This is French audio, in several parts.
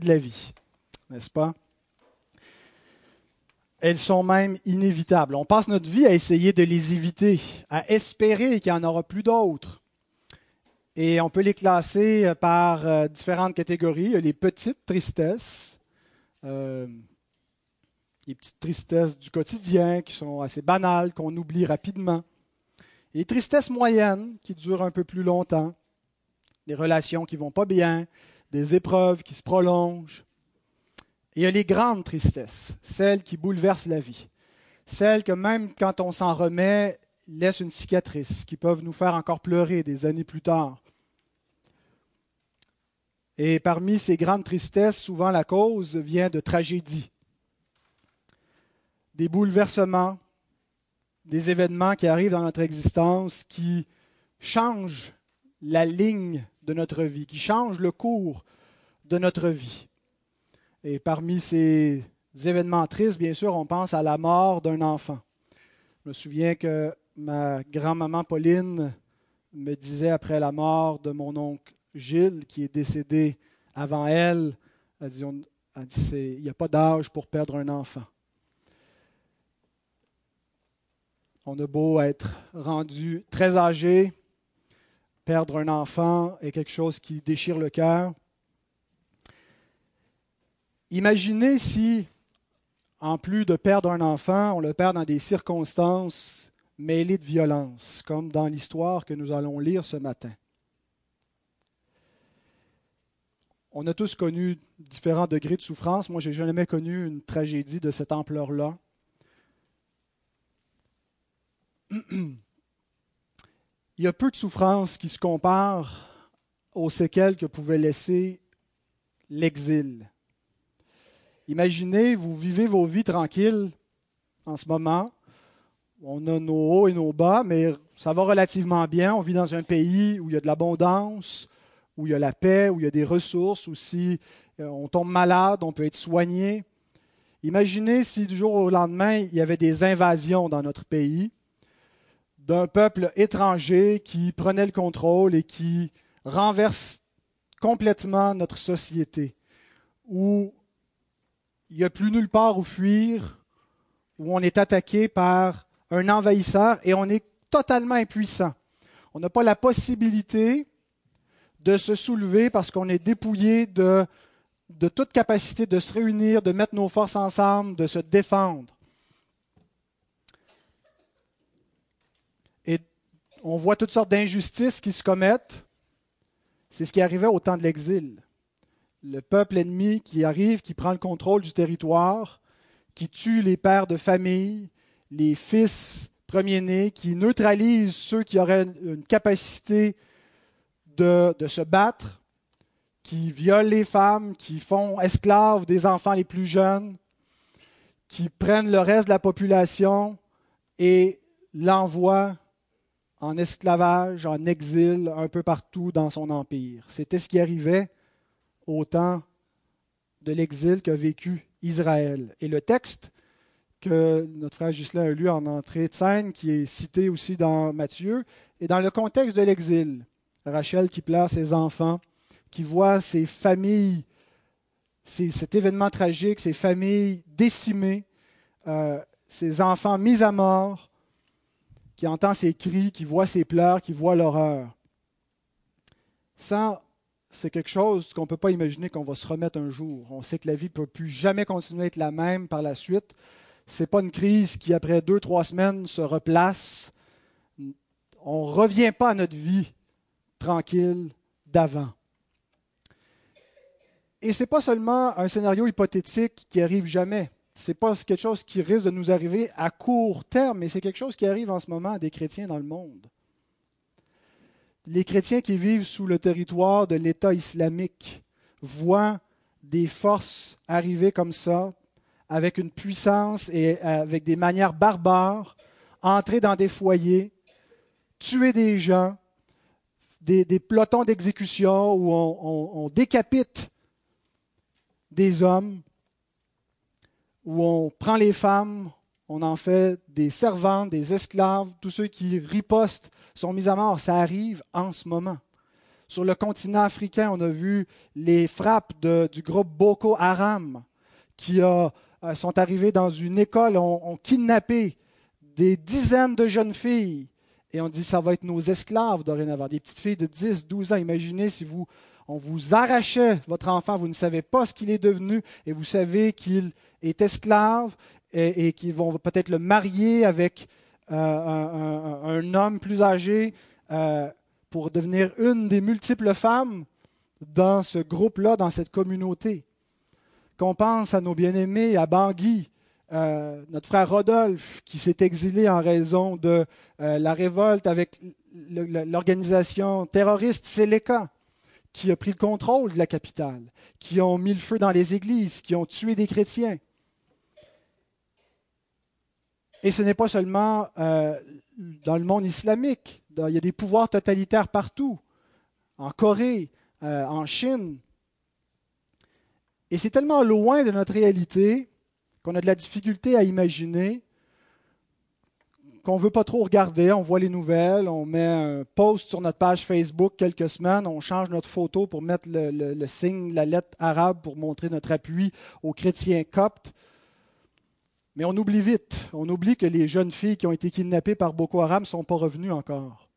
de la vie, n'est-ce pas? Elles sont même inévitables. On passe notre vie à essayer de les éviter, à espérer qu'il n'y en aura plus d'autres. Et on peut les classer par euh, différentes catégories. Les petites tristesses, euh, les petites tristesses du quotidien qui sont assez banales, qu'on oublie rapidement. Les tristesses moyennes qui durent un peu plus longtemps, des relations qui vont pas bien, des épreuves qui se prolongent. Il y a les grandes tristesses, celles qui bouleversent la vie, celles que même quand on s'en remet, laissent une cicatrice, qui peuvent nous faire encore pleurer des années plus tard. Et parmi ces grandes tristesses, souvent la cause vient de tragédies, des bouleversements, des événements qui arrivent dans notre existence qui changent la ligne de notre vie, qui changent le cours de notre vie. Et parmi ces événements tristes, bien sûr, on pense à la mort d'un enfant. Je me souviens que ma grand-maman Pauline me disait après la mort de mon oncle Gilles, qui est décédé avant elle, elle il n'y a pas d'âge pour perdre un enfant. On a beau être rendu très âgé, perdre un enfant est quelque chose qui déchire le cœur. Imaginez si, en plus de perdre un enfant, on le perd dans des circonstances mêlées de violence, comme dans l'histoire que nous allons lire ce matin. On a tous connu différents degrés de souffrance. Moi, je n'ai jamais connu une tragédie de cette ampleur-là. Il y a peu de souffrances qui se comparent aux séquelles que pouvait laisser l'exil. Imaginez, vous vivez vos vies tranquilles en ce moment. On a nos hauts et nos bas, mais ça va relativement bien. On vit dans un pays où il y a de l'abondance, où il y a la paix, où il y a des ressources, où si euh, on tombe malade, on peut être soigné. Imaginez si du jour au lendemain, il y avait des invasions dans notre pays d'un peuple étranger qui prenait le contrôle et qui renverse complètement notre société, où il n'y a plus nulle part où fuir, où on est attaqué par un envahisseur et on est totalement impuissant. On n'a pas la possibilité de se soulever parce qu'on est dépouillé de, toute capacité de se réunir, de mettre nos forces ensemble, de se défendre. Et on voit toutes sortes d'injustices qui se commettent. C'est ce qui arrivait au temps de l'exil. Le peuple ennemi qui arrive, qui prend le contrôle du territoire, qui tue les pères de famille, les fils premiers-nés, qui neutralise ceux qui auraient une capacité de, se battre, qui violent les femmes, qui font esclaves des enfants les plus jeunes, qui prennent le reste de la population et l'envoient en esclavage, en exil, un peu partout dans son empire. C'était ce qui arrivait au temps de l'exil qu'a vécu Israël. Et le texte que notre frère Ghislain a lu en entrée de scène, qui est cité aussi dans Matthieu, est dans le contexte de l'exil. Rachel qui pleure ses enfants, qui voit ses familles, cet événement tragique, ses familles décimées, euh, ses enfants mis à mort, qui entend ses cris, qui voit ses pleurs, qui voit l'horreur. Ça, c'est quelque chose qu'on ne peut pas imaginer qu'on va se remettre un jour. On sait que la vie ne peut plus jamais continuer à être la même par la suite. Ce n'est pas une crise qui, après deux, trois semaines, se replace. On ne revient pas à notre vie tranquille d'avant. Et ce n'est pas seulement un scénario hypothétique qui arrive jamais. Ce n'est pas quelque chose qui risque de nous arriver à court terme, mais c'est quelque chose qui arrive en ce moment à des chrétiens dans le monde. Les chrétiens qui vivent sous le territoire de l'État islamique voient des forces arriver comme ça, avec une puissance et avec des manières barbares, entrer dans des foyers, tuer des gens, des, pelotons d'exécution où on, décapite des hommes, où on prend les femmes, on en fait des servantes, des esclaves, tous ceux qui ripostent sont mis à mort. Ça arrive en ce moment. Sur le continent africain, on a vu les frappes du groupe Boko Haram qui euh, sont arrivés dans une école, ont, kidnappé des dizaines de jeunes filles et on dit ça va être nos esclaves dorénavant, des petites filles de 10, 12 ans. Imaginez si vous, on vous arrachait votre enfant, vous ne savez pas ce qu'il est devenu et vous savez qu'il est esclave et, qu'ils vont peut-être le marier avec euh, un, homme plus âgé euh, pour devenir une des multiples femmes dans ce groupe-là, dans cette communauté. Qu'on pense à nos bien-aimés, à Bangui, euh, notre frère Rodolphe, qui s'est exilé en raison de la révolte avec l'organisation terroriste Seleka, qui a pris le contrôle de la capitale, qui ont mis le feu dans les églises, qui ont tué des chrétiens. Et ce n'est pas seulement euh, dans le monde islamique. Il y a des pouvoirs totalitaires partout, en Corée, en Chine. Et c'est tellement loin de notre réalité qu'on a de la difficulté à imaginer, qu'on ne veut pas trop regarder. On voit les nouvelles, on met un post sur notre page Facebook quelques semaines, on change notre photo pour mettre le, signe, la lettre arabe pour montrer notre appui aux chrétiens coptes. Mais on oublie vite, on oublie que les jeunes filles qui ont été kidnappées par Boko Haram ne sont pas revenues encore.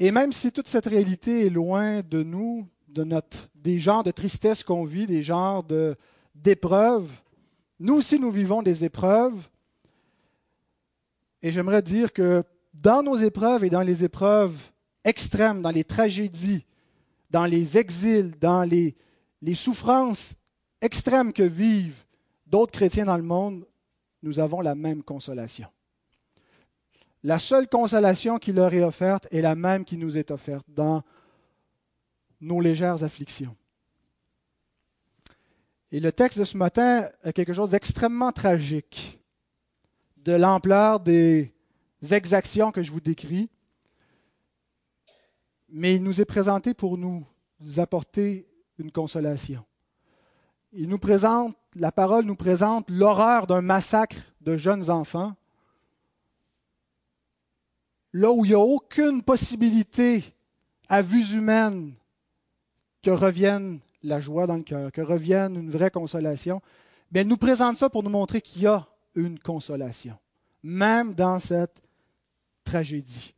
Et même si toute cette réalité est loin de nous, de notre, des genres de tristesse qu'on vit, des genres de, d'épreuves. Nous aussi, nous vivons des épreuves. Et j'aimerais dire que dans nos épreuves et dans les épreuves extrêmes, dans les tragédies, dans les exils, dans les, les souffrances extrêmes que vivent d'autres chrétiens dans le monde, nous avons la même consolation. La seule consolation qui leur est offerte est la même qui nous est offerte dans nos légères afflictions. Et le texte de ce matin a quelque chose d'extrêmement tragique, de l'ampleur des exactions que je vous décris, mais il nous est présenté pour nous apporter une consolation. Il nous présente, la parole nous présente l'horreur d'un massacre de jeunes enfants, là où il n'y a aucune possibilité à vue humaine que revienne la joie dans le cœur, que revienne une vraie consolation, bien, elle nous présente ça pour nous montrer qu'il y a une consolation, même dans cette tragédie.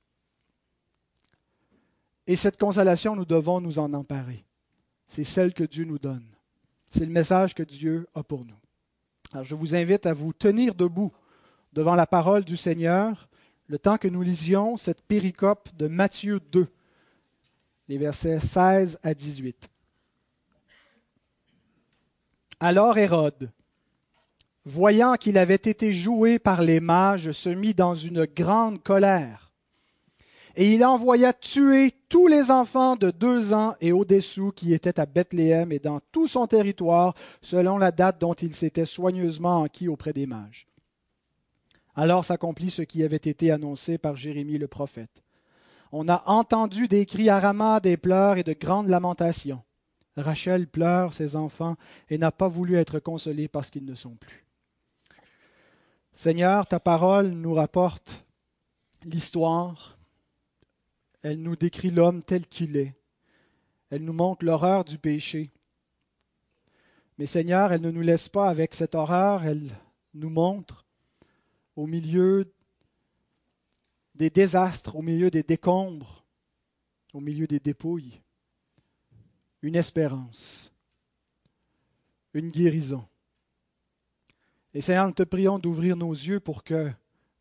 Et cette consolation, nous devons nous en emparer. C'est celle que Dieu nous donne. C'est le message que Dieu a pour nous. Alors, je vous invite à vous tenir debout devant la parole du Seigneur le temps que nous lisions cette péricope de Matthieu 2 les versets 16 à 18. Alors Hérode, voyant qu'il avait été joué par les mages, se mit dans une grande colère. Et il envoya tuer tous les enfants de deux ans et au-dessous qui étaient à Bethléem et dans tout son territoire, selon la date dont il s'était soigneusement enquis auprès des mages. Alors s'accomplit ce qui avait été annoncé par Jérémie le prophète. On a entendu des cris à Rama, des pleurs et de grandes lamentations. Rachel pleure ses enfants et n'a pas voulu être consolée parce qu'ils ne sont plus. Seigneur, ta parole nous rapporte l'histoire. Elle nous décrit l'homme tel qu'il est. Elle nous montre l'horreur du péché. Mais Seigneur, elle ne nous laisse pas avec cette horreur, elle nous montre au milieu des désastres, au milieu des décombres, au milieu des dépouilles, une espérance, une guérison. Et Seigneur, nous te prions d'ouvrir nos yeux pour que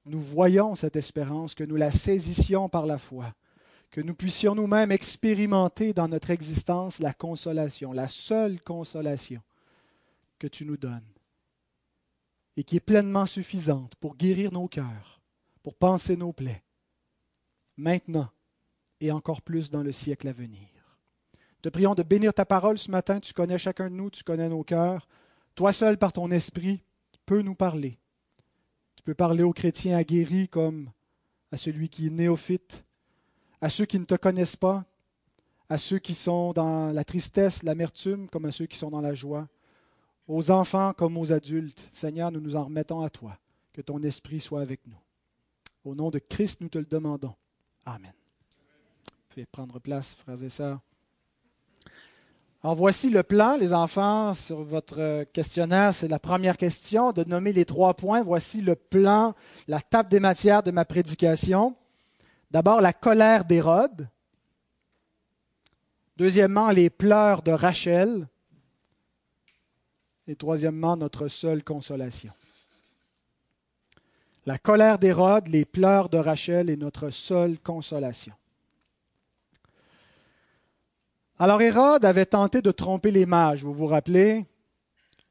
nous voyions cette espérance, que nous la saisissions par la foi, que nous puissions nous-mêmes expérimenter dans notre existence la consolation, la seule consolation que tu nous donnes, et qui est pleinement suffisante pour guérir nos cœurs, pour penser nos plaies, maintenant et encore plus dans le siècle à venir. Te prions de bénir ta parole ce matin. Tu connais chacun de nous, tu connais nos cœurs. Toi seul, par ton esprit, peux nous parler. Tu peux parler aux chrétiens aguerris comme à celui qui est néophyte, à ceux qui ne te connaissent pas, à ceux qui sont dans la tristesse, l'amertume, comme à ceux qui sont dans la joie, aux enfants comme aux adultes. Seigneur, nous nous en remettons à toi. Que ton esprit soit avec nous. Au nom de Christ, nous te le demandons. Amen. Vous prendre place, frères et sœurs. Alors voici le plan, les enfants, sur votre questionnaire, c'est la première question, de nommer les trois points. Voici le plan, la table des matières de ma prédication. D'abord, la colère d'Hérode. Deuxièmement, les pleurs de Rachel. Et troisièmement, notre seule consolation. La colère d'Hérode, les pleurs de Rachel et notre seule consolation. Alors Hérode avait tenté de tromper les mages, vous vous rappelez,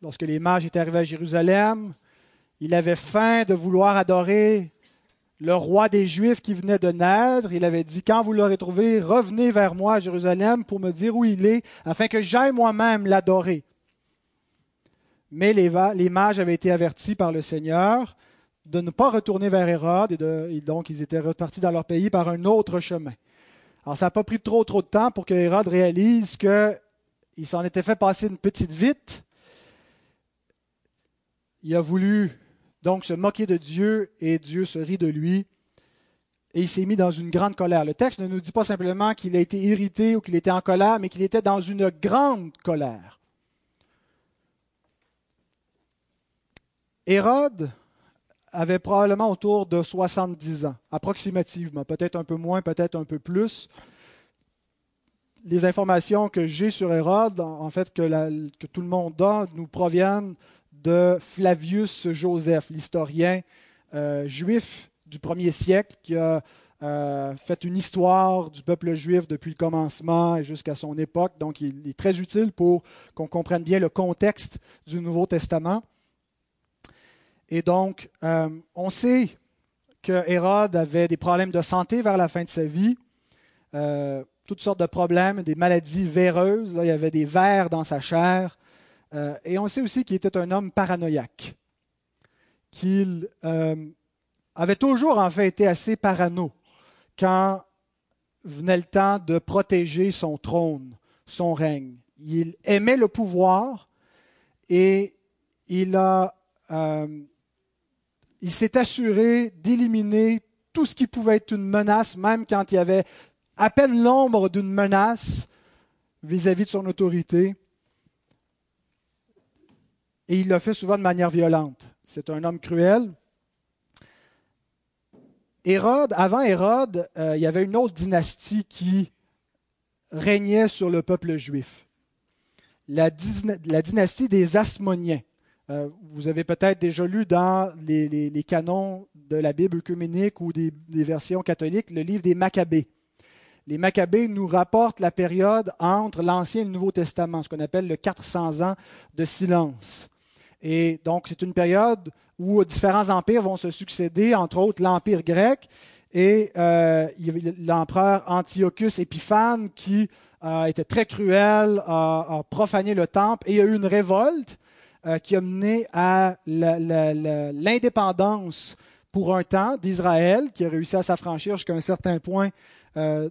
lorsque les mages étaient arrivés à Jérusalem, il avait faim de vouloir adorer le roi des Juifs qui venait de naître. Il avait dit, quand vous l'aurez trouvé, revenez vers moi à Jérusalem pour me dire où il est, afin que j'aille moi-même l'adorer. Mais les, mages avaient été avertis par le Seigneur de ne pas retourner vers Hérode, et, donc ils étaient repartis dans leur pays par un autre chemin. Alors ça n'a pas pris trop trop de temps pour que Hérode réalise qu'il s'en était fait passer une petite vite. Il a voulu donc se moquer de Dieu et Dieu se rit de lui. Et il s'est mis dans une grande colère. Le texte ne nous dit pas simplement qu'il a été irrité ou qu'il était en colère, mais qu'il était dans une grande colère. Hérode avait probablement autour de 70 ans, approximativement, peut-être un peu moins, peut-être un peu plus. Les informations que j'ai sur Hérode, en fait, que, que tout le monde a, nous proviennent de Flavius Joseph, l'historien euh, juif du premier siècle qui a euh, fait une histoire du peuple juif depuis le commencement et jusqu'à son époque. Donc, il est très utile pour qu'on comprenne bien le contexte du Nouveau Testament. Et donc, euh, on sait que Hérode avait des problèmes de santé vers la fin de sa vie, toutes sortes de problèmes, des maladies véreuses. il y avait des vers dans sa chair. Euh, et on sait aussi qu'il était un homme paranoïaque, qu'il euh, avait toujours en fait été assez parano quand venait le temps de protéger son trône, son règne. Il aimait le pouvoir et il a, euh, il s'est assuré d'éliminer tout ce qui pouvait être une menace, même quand il y avait à peine l'ombre d'une menace vis à -vis de son autorité. Et il le fait souvent de manière violente. C'est un homme cruel. Hérode, avant Hérode, euh, il y avait une autre dynastie qui régnait sur le peuple juif. La, dynastie des Asmoniens. Euh, vous avez peut-être déjà lu dans les, canons de la Bible œcuménique ou des, des, versions catholiques le livre des Maccabées. Les Maccabées nous rapportent la période entre l'Ancien et le Nouveau Testament, ce qu'on appelle le 400 ans de silence. Et donc, c'est une période où différents empires vont se succéder, entre autres l'Empire grec et euh, l'empereur Antiochus Épiphane qui euh, était très cruel, a, profané le temple et il y a eu une révolte euh, qui a mené à l'indépendance pour un temps d'Israël, qui a réussi à s'affranchir jusqu'à un certain point euh,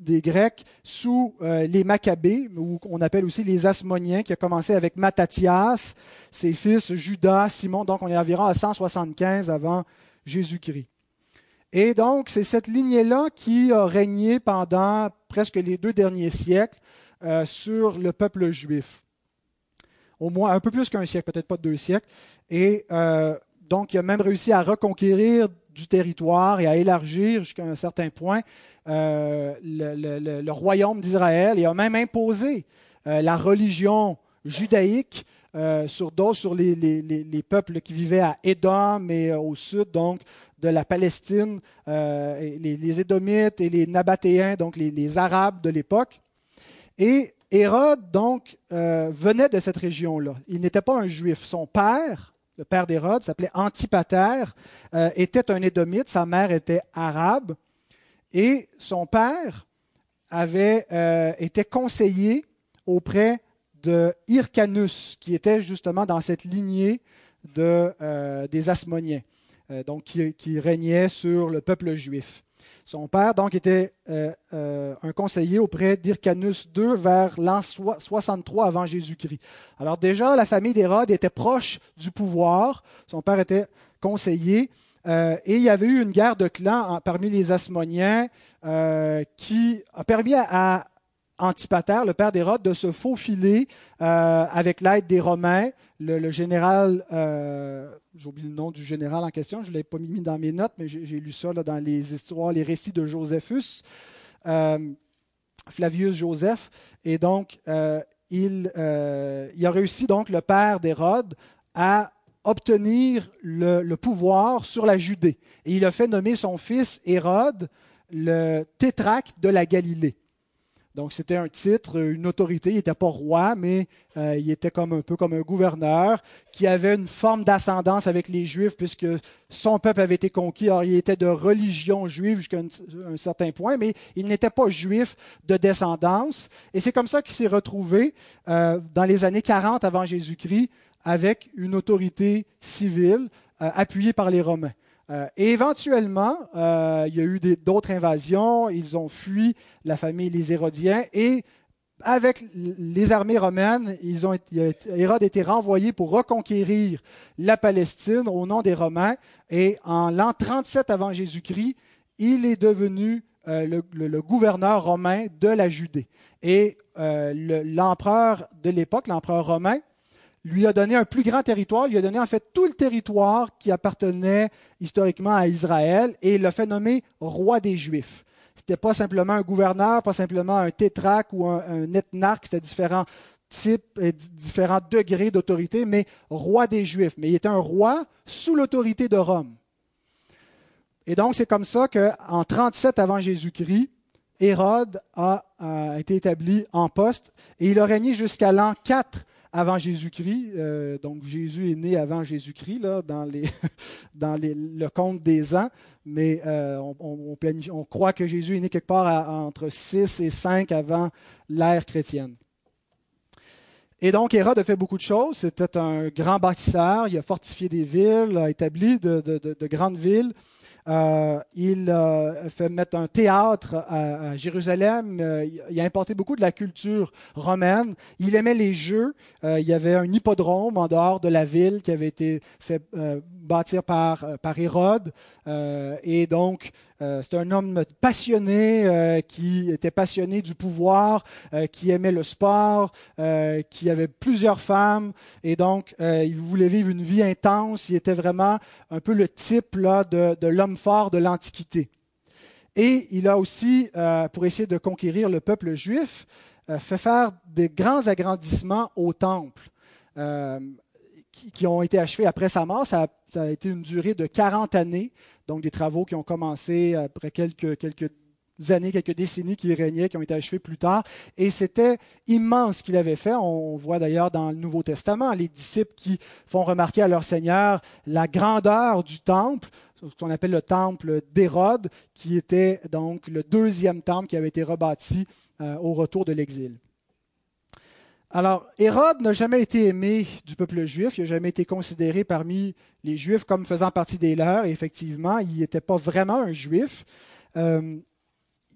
des Grecs sous euh, les Maccabées, ou qu'on appelle aussi les Asmoniens, qui a commencé avec Mattathias, ses fils Judas, Simon, donc on est environ à 175 avant Jésus-Christ. Et donc, c'est cette lignée-là qui a régné pendant presque les deux derniers siècles euh, sur le peuple juif. Au moins un peu plus qu'un siècle, peut-être pas deux siècles. Et donc, il a même réussi à reconquérir du territoire et à élargir jusqu'à un certain point euh, le, royaume d'Israël et a même imposé euh, la religion judaïque euh, sur d'autres, sur les, peuples qui vivaient à Édom et au sud donc de la Palestine, les, Édomites et les Nabatéens, donc les, Arabes de l'époque. Et Hérode donc venait de cette région-là. Il n'était pas un juif. Son père, le père d'Hérode, s'appelait Antipater, était un Édomite. Sa mère était arabe. Et son père avait euh, été conseiller auprès de Hyrcanus, qui était justement dans cette lignée euh, des Asmoniens, euh, donc qui, régnait sur le peuple juif. Son père donc était un conseiller auprès d'Hyrcanus II vers l'an 63 avant Jésus-Christ. Alors déjà, la famille d'Hérode était proche du pouvoir. Son père était conseiller et il y avait eu une guerre de clans parmi les Asmoniens qui a permis à, Antipater, le père d'Hérode, de se faufiler avec l'aide des Romains. Le, général, j'ai oublié le nom du général en question, je ne l'ai pas mis dans mes notes, mais j'ai lu ça dans les histoires, les récits de Josephus. Flavius Joseph. Et donc, euh, il, euh, il, a réussi, donc, le père d'Hérode, à obtenir le, pouvoir sur la Judée. Et il a fait nommer son fils Hérode le tétrarque de la Galilée. Donc c'était un titre, une autorité. Il n'était pas roi, mais euh, il était comme un peu comme un gouverneur qui avait une forme d'ascendance avec les Juifs puisque son peuple avait été conquis. Alors il était de religion juive jusqu'à un, certain point, mais il n'était pas juif de descendance. Et c'est comme ça qu'il s'est retrouvé euh, dans les années 40 avant Jésus-Christ avec une autorité civile euh, appuyée par les Romains. Euh, éventuellement, euh, il y a eu d'autres invasions, ils ont fui la famille les Hérodiens et avec les armées romaines, ils ont, Hérode a été renvoyé pour reconquérir la Palestine au nom des Romains. Et en l'an 37 avant Jésus-Christ, il est devenu euh, le, gouverneur romain de la Judée. Et l'empereur de l'époque, l'empereur romain, lui a donné un plus grand territoire, lui a donné en fait tout le territoire qui appartenait historiquement à Israël et il l'a fait nommer roi des Juifs. Ce n'était pas simplement un gouverneur, pas simplement un tétraque ou un, un ethnarque, c'était différents types et différents degrés d'autorité, mais roi des Juifs. Mais il était un roi sous l'autorité de Rome. Et donc c'est comme ça qu'en 37 avant Jésus-Christ, Hérode a, a, été établi en poste et il a régné jusqu'à l'an 4 avant Jésus-Christ. Euh, donc Jésus est né avant Jésus-Christ dans, le compte des ans, mais euh, on, croit que Jésus est né quelque part entre 6 et 5 avant l'ère chrétienne. Et donc Hérode a fait beaucoup de choses. C'était un grand bâtisseur. Il a fortifié des villes, a établi de grandes villes. Euh, il a fait mettre un théâtre à, Jérusalem. Euh, il a importé beaucoup de la culture romaine. Il aimait les jeux. Euh, il y avait un hippodrome en dehors de la ville qui avait été fait bâtir par, par Hérode. et donc, c'est un homme passionné qui était passionné du pouvoir, qui aimait le sport, qui avait plusieurs femmes. Et donc, il voulait vivre une vie intense. Il était vraiment un peu le type là, de, l'homme fort de l'Antiquité. Et il a aussi, euh, pour essayer de conquérir le peuple juif, euh, fait faire des grands agrandissements au temple euh, qui, ont été achevés après sa mort. Été une durée de 40 années, donc des travaux qui ont commencé après quelques, quelques années, quelques décennies qui régnaient, qui ont été achevés plus tard. Et c'était immense ce qu'il avait fait. On voit d'ailleurs dans le Nouveau Testament les disciples qui font remarquer à leur Seigneur la grandeur du temple ce qu'on appelle le temple d'Hérode, qui était donc le deuxième temple qui avait été rebâti euh, au retour de l'exil. Alors, Hérode n'a jamais été aimé du peuple juif, il n'a jamais été considéré parmi les juifs comme faisant partie des leurs, et effectivement, il n'était pas vraiment un juif. Euh,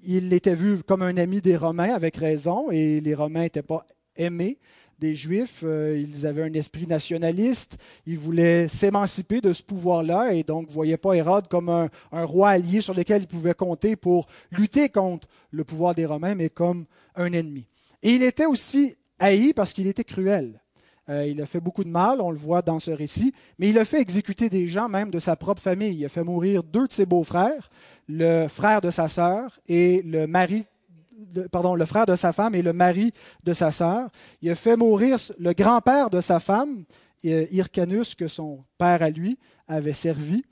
il était vu comme un ami des Romains, avec raison, et les Romains n'étaient pas aimés des Juifs. Euh, ils avaient un esprit nationaliste. Ils voulaient s'émanciper de ce pouvoir-là et donc ne voyaient pas Hérode comme un, roi allié sur lequel ils pouvaient compter pour lutter contre le pouvoir des Romains, mais comme un ennemi. Et il était aussi haï parce qu'il était cruel. Euh, il a fait beaucoup de mal, on le voit dans ce récit, mais il a fait exécuter des gens même de sa propre famille. Il a fait mourir deux de ses beaux-frères, le frère de sa sœur et le mari pardon, le frère de sa femme et le mari de sa sœur. Il a fait mourir le grand-père de sa femme, euh, Hyrcanus, que son père à lui avait servi.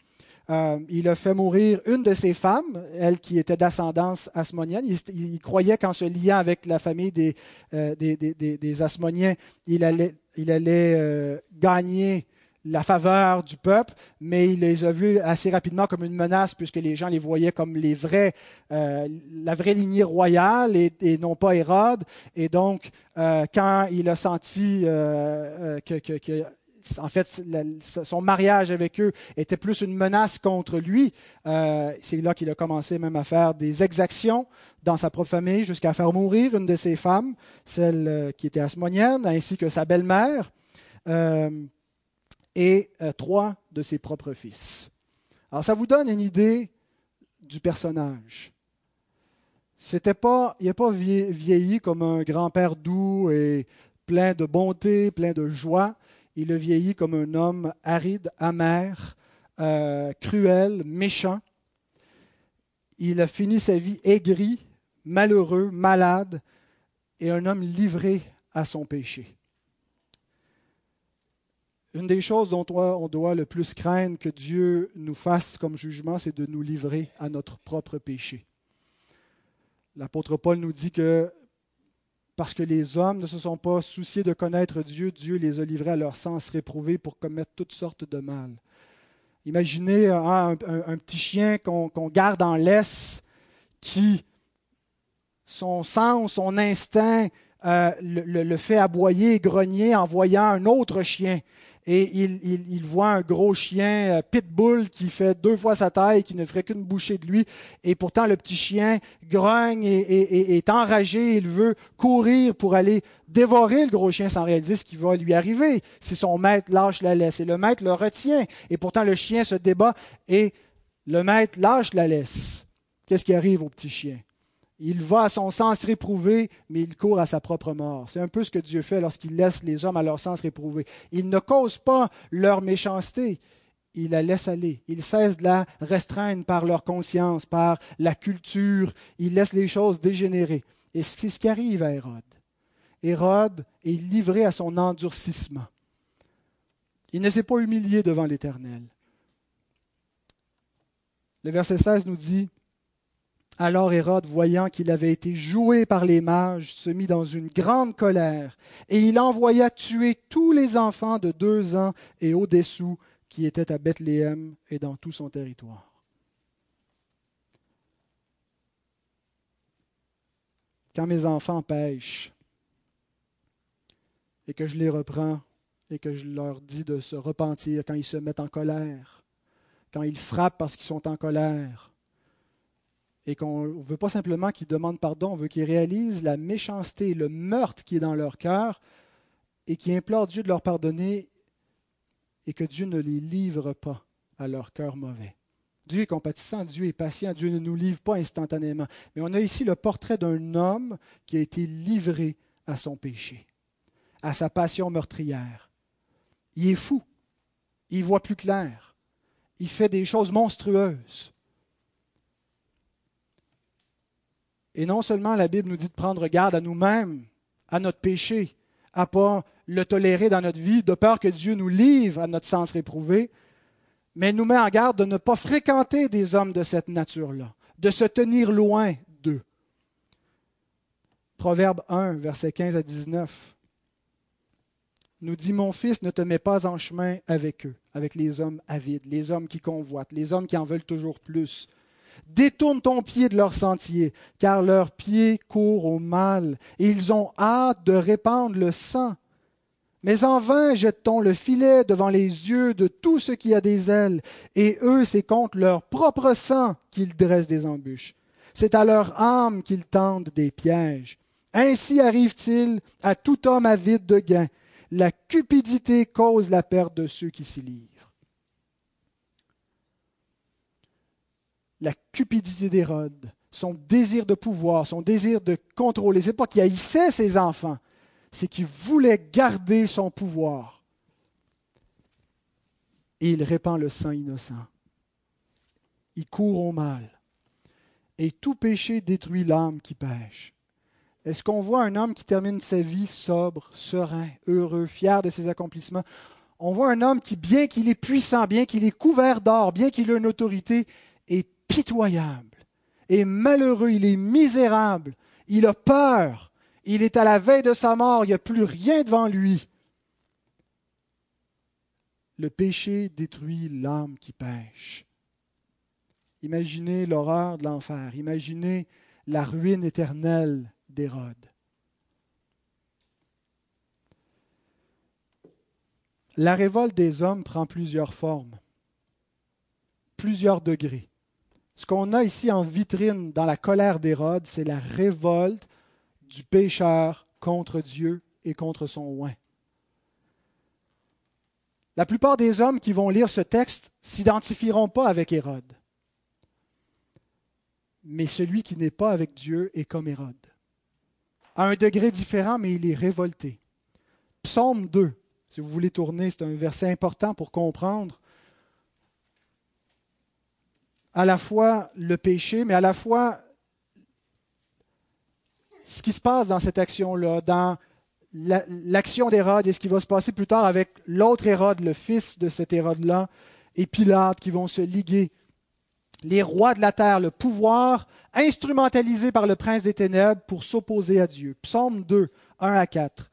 Euh, il a fait mourir une de ses femmes, elle qui était d'ascendance asmonienne. Il, croyait qu'en se liant avec la famille des, euh, des, Asmoniens, il allait, il allait gagner la faveur du peuple, mais il les a vus assez rapidement comme une menace puisque les gens les voyaient comme les vrais, euh, la vraie lignée royale et, non pas Hérode. Et donc, euh, quand il a senti euh, que, en fait, son mariage avec eux était plus une menace contre lui, c'est là qu'il a commencé même à faire des exactions dans sa propre famille jusqu'à faire mourir une de ses femmes, celle qui était asmonienne, ainsi que sa belle-mère et euh, trois de ses propres fils. Alors ça vous donne une idée du personnage. C'était pas, il n'est pas vieilli comme un grand-père doux et plein de bonté, plein de joie. Il a vieilli comme un homme aride, amer, euh, cruel, méchant. Il a fini sa vie aigri, malheureux, malade, et un homme livré à son péché. Une des choses dont on doit le plus craindre que Dieu nous fasse comme jugement, c'est de nous livrer à notre propre péché. L'apôtre Paul nous dit que parce que les hommes ne se sont pas souciés de connaître Dieu, Dieu les a livrés à leur sens réprouvé pour commettre toutes sortes de mal. Imaginez un, petit chien qu'on garde en laisse qui, son sens, son instinct, euh, le, fait aboyer, grogner en voyant un autre chien et il, voit un gros chien euh, pitbull qui fait deux fois sa taille, qui ne ferait qu'une bouchée de lui, et pourtant le petit chien grogne et, est enragé, il veut courir pour aller dévorer le gros chien sans réaliser ce qui va lui arriver si son maître lâche la laisse. Et le maître le retient, et pourtant le chien se débat et le maître lâche la laisse. Qu'est-ce qui arrive au petit chien? Il va à son sens réprouvé, mais il court à sa propre mort. C'est un peu ce que Dieu fait lorsqu'il laisse les hommes à leur sens réprouvé. Il ne cause pas leur méchanceté, il la laisse aller. Il cesse de la restreindre par leur conscience, par la culture. Il laisse les choses dégénérer. Et c'est ce qui arrive à Hérode. Hérode est livré à son endurcissement. Il ne s'est pas humilié devant l'Éternel. Le verset 16 nous dit, alors Hérode, voyant qu'il avait été joué par les mages, se mit dans une grande colère, et il envoya tuer tous les enfants de deux ans et au-dessous qui étaient à Bethléem et dans tout son territoire. Quand mes enfants pêchent et que je les reprends et que je leur dis de se repentir, quand ils se mettent en colère, quand ils frappent parce qu'ils sont en colère, et qu'on ne veut pas simplement qu'ils demandent pardon, on veut qu'ils réalisent la méchanceté, le meurtre qui est dans leur cœur et qui implorent Dieu de leur pardonner et que Dieu ne les livre pas à leur cœur mauvais. Dieu est compatissant, Dieu est patient, Dieu ne nous livre pas instantanément. Mais on a ici le portrait d'un homme qui a été livré à son péché, à sa passion meurtrière. Il est fou, il voit plus clair, il fait des choses monstrueuses. Et non seulement la Bible nous dit de prendre garde à nous-mêmes, à notre péché, à pas le tolérer dans notre vie, de peur que Dieu nous livre à notre sens réprouvé, mais nous met en garde de ne pas fréquenter des hommes de cette nature-là, de se tenir loin d'eux. Proverbe 1, versets 15 à 19 nous dit Mon fils, ne te mets pas en chemin avec eux, avec les hommes avides, les hommes qui convoitent, les hommes qui en veulent toujours plus, Détourne ton pied de leur sentier, car leurs pieds courent au mal, et ils ont hâte de répandre le sang. Mais en vain jette-t-on le filet devant les yeux de tout ce qui a des ailes, et eux, c'est contre leur propre sang qu'ils dressent des embûches. C'est à leur âme qu'ils tendent des pièges. Ainsi arrive-t-il à tout homme avide de gain. La cupidité cause la perte de ceux qui s'y livrent. La cupidité d'Hérode, son désir de pouvoir, son désir de contrôler. C'est pas qu'il haïssait ses enfants, c'est qu'il voulait garder son pouvoir. Et il répand le sang innocent. Il court au mal. Et tout péché détruit l'âme qui pêche. Est-ce qu'on voit un homme qui termine sa vie sobre, serein, heureux, fier de ses accomplissements? On voit un homme qui, bien qu'il est puissant, bien qu'il est couvert d'or, bien qu'il ait une autorité, pitoyable et malheureux, il est misérable, il a peur, il est à la veille de sa mort, il n'y a plus rien devant lui. Le péché détruit l'âme qui pêche. Imaginez l'horreur de l'enfer, imaginez la ruine éternelle d'Hérode. La révolte des hommes prend plusieurs formes, plusieurs degrés. Ce qu'on a ici en vitrine dans la colère d'Hérode, c'est la révolte du pécheur contre Dieu et contre son oint. La plupart des hommes qui vont lire ce texte s'identifieront pas avec Hérode. Mais celui qui n'est pas avec Dieu est comme Hérode. À un degré différent, mais il est révolté. Psaume 2, si vous voulez tourner, c'est un verset important pour comprendre à la fois le péché, mais à la fois ce qui se passe dans cette action-là, dans l'action d'Hérode et ce qui va se passer plus tard avec l'autre Hérode, le fils de cet Hérode-là, et Pilate, qui vont se liguer. Les rois de la terre, le pouvoir instrumentalisé par le prince des ténèbres pour s'opposer à Dieu. Psaume 2, 1 à 4.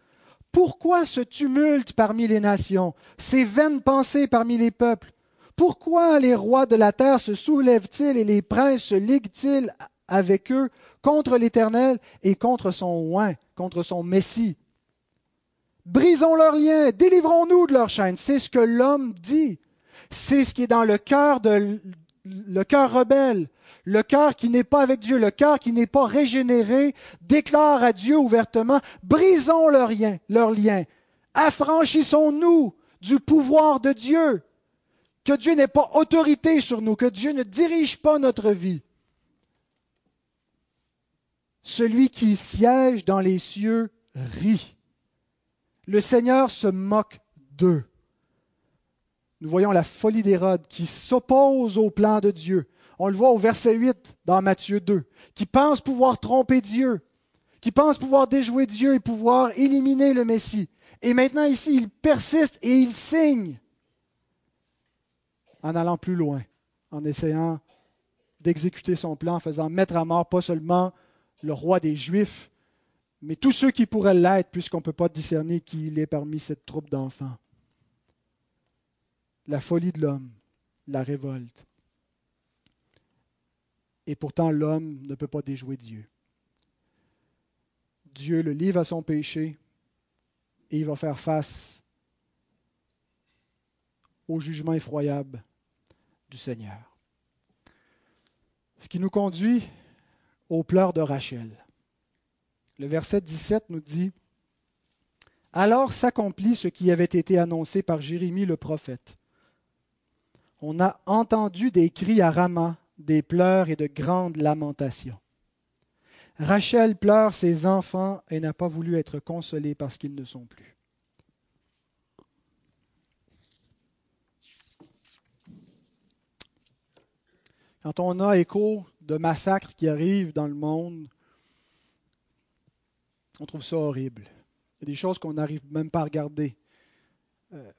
Pourquoi ce tumulte parmi les nations, ces vaines pensées parmi les peuples? Pourquoi les rois de la terre se soulèvent-ils et les princes se liguent-ils avec eux contre l'Éternel et contre son oint, contre son Messie? Brisons leurs liens, délivrons-nous de leurs chaînes. C'est ce que l'homme dit. C'est ce qui est dans le cœur de le cœur rebelle, le cœur qui n'est pas avec Dieu, le cœur qui n'est pas régénéré, déclare à Dieu ouvertement, brisons leurs liens, leurs liens. Affranchissons-nous du pouvoir de Dieu. Que Dieu n'ait pas autorité sur nous, que Dieu ne dirige pas notre vie. Celui qui siège dans les cieux rit. Le Seigneur se moque d'eux. Nous voyons la folie d'Hérode qui s'oppose au plan de Dieu. On le voit au verset 8 dans Matthieu 2, qui pense pouvoir tromper Dieu, qui pense pouvoir déjouer Dieu et pouvoir éliminer le Messie. Et maintenant ici, il persiste et il signe en allant plus loin, en essayant d'exécuter son plan, en faisant mettre à mort pas seulement le roi des Juifs, mais tous ceux qui pourraient l'être, puisqu'on ne peut pas discerner qui il est parmi cette troupe d'enfants. La folie de l'homme, la révolte. Et pourtant, l'homme ne peut pas déjouer Dieu. Dieu le livre à son péché et il va faire face au jugement effroyable du Seigneur. Ce qui nous conduit aux pleurs de Rachel. Le verset 17 nous dit Alors s'accomplit ce qui avait été annoncé par Jérémie le prophète. On a entendu des cris à Rama, des pleurs et de grandes lamentations. Rachel pleure ses enfants et n'a pas voulu être consolée parce qu'ils ne sont plus. Quand on a écho de massacres qui arrivent dans le monde, on trouve ça horrible. Il y a des choses qu'on n'arrive même pas à regarder. Euh,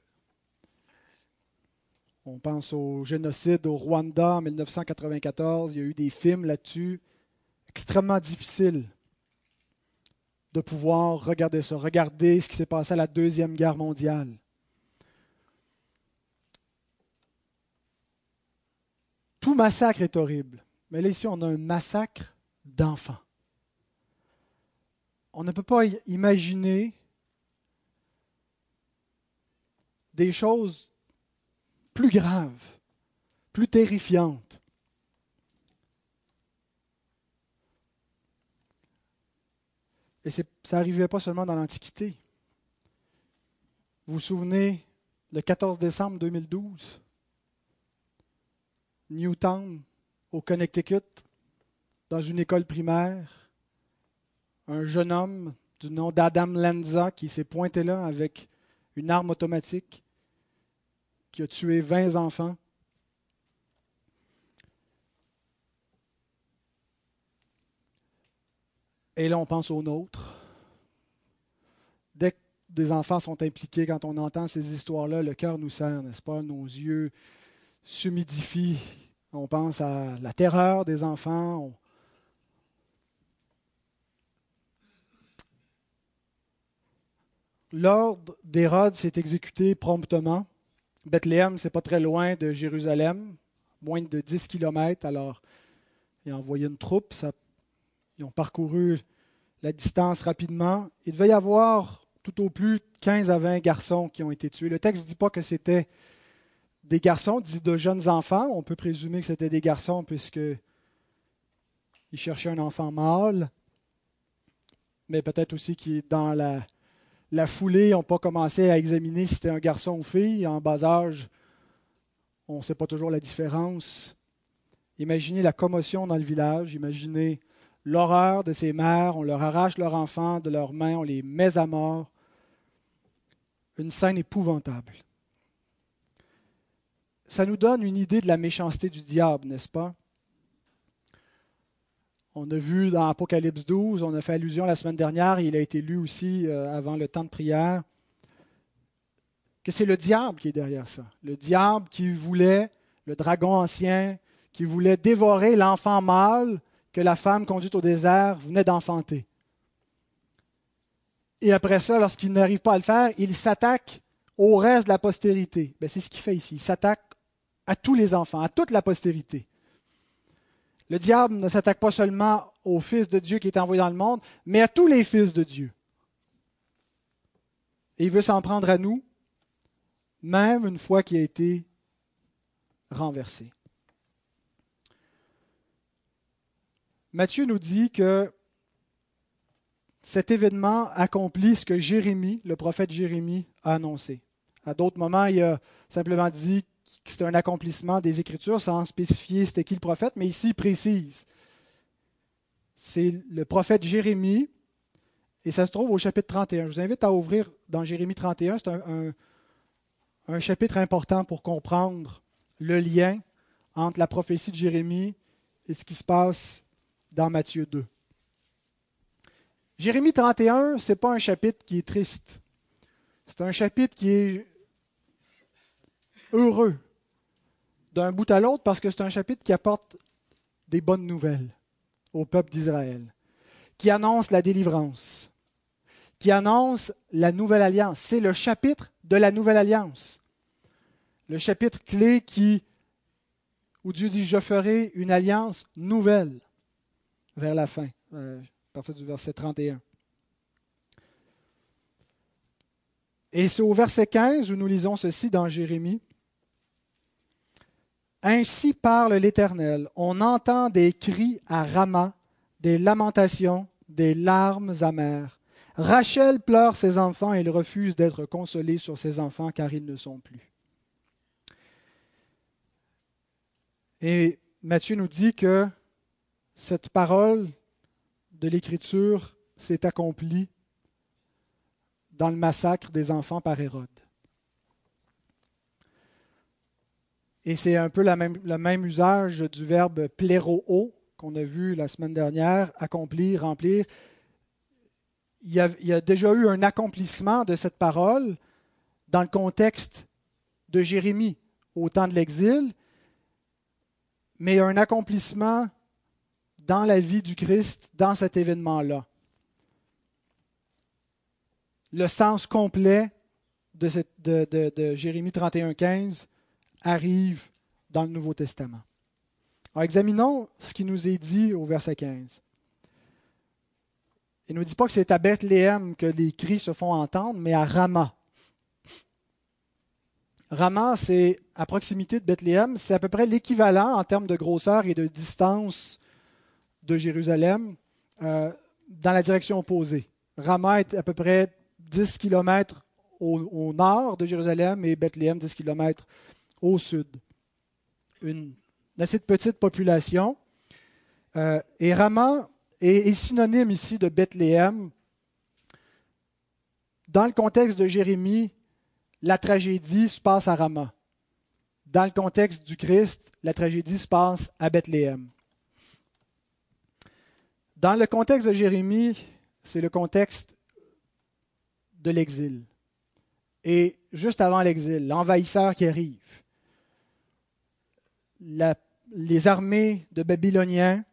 on pense au génocide au Rwanda en 1994. Il y a eu des films là-dessus. Extrêmement difficile de pouvoir regarder ça, regarder ce qui s'est passé à la Deuxième Guerre mondiale. Tout massacre est horrible. Mais là, ici, on a un massacre d'enfants on ne peut pas imaginer des choses plus graves, plus terrifiantes. Et ça n'arrivait pas seulement dans l'Antiquité. Vous vous souvenez, le 14 décembre 2012, Newtown, au Connecticut, dans une école primaire, un jeune homme du nom d'Adam Lanza qui s'est pointé là avec une arme automatique, qui a tué 20 enfants. Et là, on pense aux nôtres. Dès que des enfants sont impliqués, quand on entend ces histoires-là, le cœur nous serre, n'est-ce pas? Nos yeux s'humidifient. On pense à la terreur des enfants. L'ordre d'Hérode s'est exécuté promptement. Bethléem, c'est pas très loin de Jérusalem, moins de 10 kilomètres. Alors, il a envoyé une troupe. ils ont parcouru la distance rapidement. Il devait y avoir tout au plus 15 à 20 garçons qui ont été tués. Le texte ne dit pas que c'était des garçons, dit de jeunes enfants. On peut présumer que c'était des garçons puisque cherchaient un enfant mâle, mais peut-être aussi qui dans la foulée n'ont pas commencé à examiner si c'était un garçon ou fille. En bas âge, on ne sait pas toujours la différence. Imaginez la commotion dans le village, imaginez l'horreur de ces mères, on leur arrache leurs enfants de leurs mains, on les met à mort. Une scène épouvantable. Ça nous donne une idée de la méchanceté du diable, n'est-ce pas? On a vu dans Apocalypse 12, on a fait allusion la semaine dernière, il a été lu aussi euh, avant le temps de prière, que c'est le diable qui est derrière ça. Le diable qui voulait, le dragon ancien, qui voulait dévorer l'enfant mâle que la femme conduite au désert venait d'enfanter. Et après ça, lorsqu'il n'arrive pas à le faire, il s'attaque au reste de la postérité. Ben, c'est ce qu'il fait ici. Il s'attaque à tous les enfants, à toute la postérité. Le diable ne s'attaque pas seulement au Fils de Dieu qui est envoyé dans le monde, mais à tous les fils de Dieu. Et il veut s'en prendre à nous, même une fois qu'il a été renversé. Matthieu nous dit que cet événement accomplit ce que Jérémie, le prophète Jérémie, a annoncé. À d'autres moments, il a simplement dit que un accomplissement des Écritures sans spécifier c'était qui le prophète, mais ici il précise. C'est le prophète Jérémie, et ça se trouve au chapitre 31. Je vous invite à ouvrir dans Jérémie 31. C'est un, un chapitre important pour comprendre le lien entre la prophétie de Jérémie et ce qui se passe dans Matthieu 2. Jérémie 31, ce n'est pas un chapitre qui est triste. C'est un chapitre qui est heureux d'un bout à l'autre parce que c'est un chapitre qui apporte des bonnes nouvelles au peuple d'Israël, qui annonce la délivrance, qui annonce la nouvelle alliance. C'est le chapitre de la nouvelle alliance. Le chapitre clé qui, où Dieu dit, je ferai une alliance nouvelle vers la fin, euh, à partir du verset 31. Et c'est au verset 15 où nous lisons ceci dans Jérémie. Ainsi parle l'Éternel. On entend des cris à Rama, des lamentations, des larmes amères. Rachel pleure ses enfants et il refuse d'être consolé sur ses enfants car ils ne sont plus. Et Matthieu nous dit que cette parole de l'Écriture s'est accomplie dans le massacre des enfants par Hérode. Et c'est un peu le même usage du verbe pléro qu'on a vu la semaine dernière, accomplir, remplir. Il y, a, déjà eu un accomplissement de cette parole dans le contexte de Jérémie au temps de l'exil, mais un accomplissement dans la vie du Christ, dans cet événement-là. Le sens complet de, de, de, Jérémie 31.15 arrive dans le Nouveau Testament. Alors, examinons ce qui nous est dit au verset 15. Il ne nous dit pas que c'est à Bethléem que les cris se font entendre, mais à Rama. Rama, c'est à proximité de Bethléem, c'est à peu près l'équivalent en termes de grosseur et de distance de Jérusalem euh, dans la direction opposée. Rama est à peu près 10 km au, nord de Jérusalem et Bethléem 10 km au sud. Une, assez petite population. Euh, et Rama est, synonyme ici de Bethléem. Dans le contexte de Jérémie, la tragédie se passe à Rama. Dans le contexte du Christ, la tragédie se passe à Bethléem. Dans le contexte de Jérémie, c'est le contexte de l'exil. Et juste avant l'exil, l'envahisseur qui arrive, les armées de Babyloniens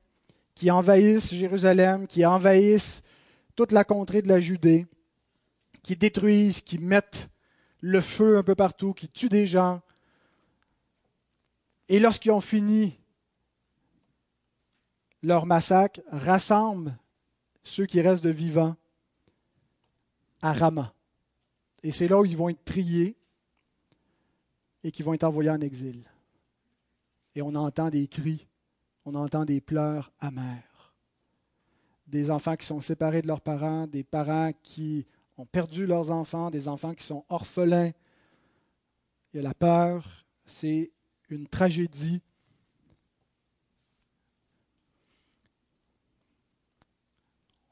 qui envahissent Jérusalem, qui envahissent toute la contrée de la Judée, qui détruisent, qui mettent le feu un peu partout, qui tuent des gens. Et lorsqu'ils ont fini leur massacre rassemble ceux qui restent de vivants à Rama. Et c'est là où ils vont être triés et qui vont être envoyés en exil. Et on entend des cris, on entend des pleurs amers. Des enfants qui sont séparés de leurs parents, des parents qui ont perdu leurs enfants, des enfants qui sont orphelins. Il y a la peur, c'est une tragédie.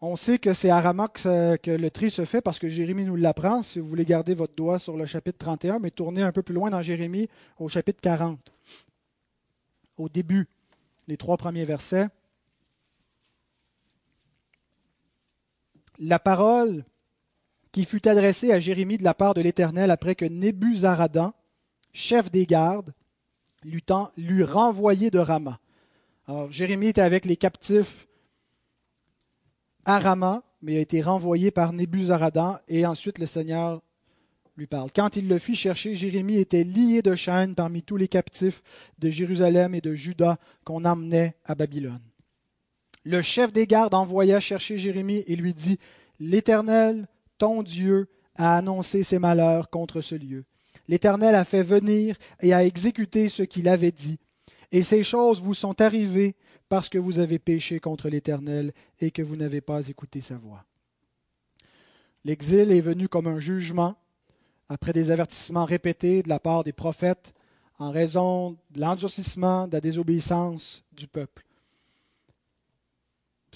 On sait que c'est à Rama que, le tri se fait parce que Jérémie nous l'apprend. Si vous voulez garder votre doigt sur le chapitre 31, mais tournez un peu plus loin dans Jérémie au chapitre 40. Au début, les trois premiers versets. La parole qui fut adressée à Jérémie de la part de l'Éternel après que Nebuzaradan, chef des gardes, lui renvoyé de Rama. Alors, Jérémie était avec les captifs à Rama, mais a été renvoyé par Nebuzaradan, et ensuite le Seigneur lui parle. Quand il le fit chercher, Jérémie était lié de chaînes parmi tous les captifs de Jérusalem et de Juda qu'on emmenait à Babylone. Le chef des gardes envoya chercher Jérémie et lui dit, L'Éternel, ton Dieu, a annoncé ses malheurs contre ce lieu. L'Éternel a fait venir et a exécuté ce qu'il avait dit. Et ces choses vous sont arrivées parce que vous avez péché contre l'Éternel et que vous n'avez pas écouté sa voix. L'exil est venu comme un jugement, après des avertissements répétés de la part des prophètes, en raison de l'endurcissement, de la désobéissance du peuple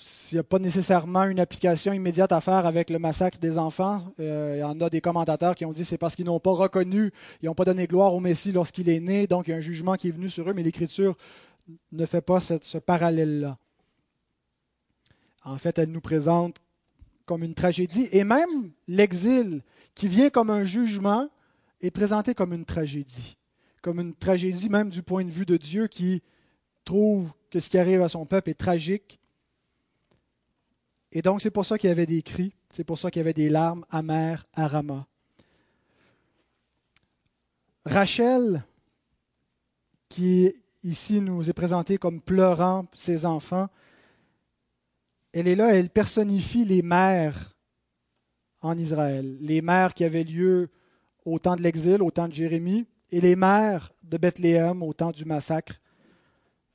s'il n'y a pas nécessairement une application immédiate à faire avec le massacre des enfants, euh, il y en a des commentateurs qui ont dit c'est parce qu'ils n'ont pas reconnu, ils n'ont pas donné gloire au Messie lorsqu'il est né, donc il y a un jugement qui est venu sur eux, mais l'Écriture ne fait pas ce parallèle-là. En fait, elle nous présente comme une tragédie, et même l'exil qui vient comme un jugement est présenté comme une tragédie, comme une tragédie même du point de vue de Dieu qui trouve que ce qui arrive à son peuple est tragique et donc, c'est pour ça qu'il y avait des cris, c'est pour ça qu'il y avait des larmes amères à Rama. Rachel, qui ici nous est présentée comme pleurant ses enfants, elle est là, elle personnifie les mères en Israël, les mères qui avaient lieu au temps de l'exil, au temps de Jérémie, et les mères de Bethléem au temps du massacre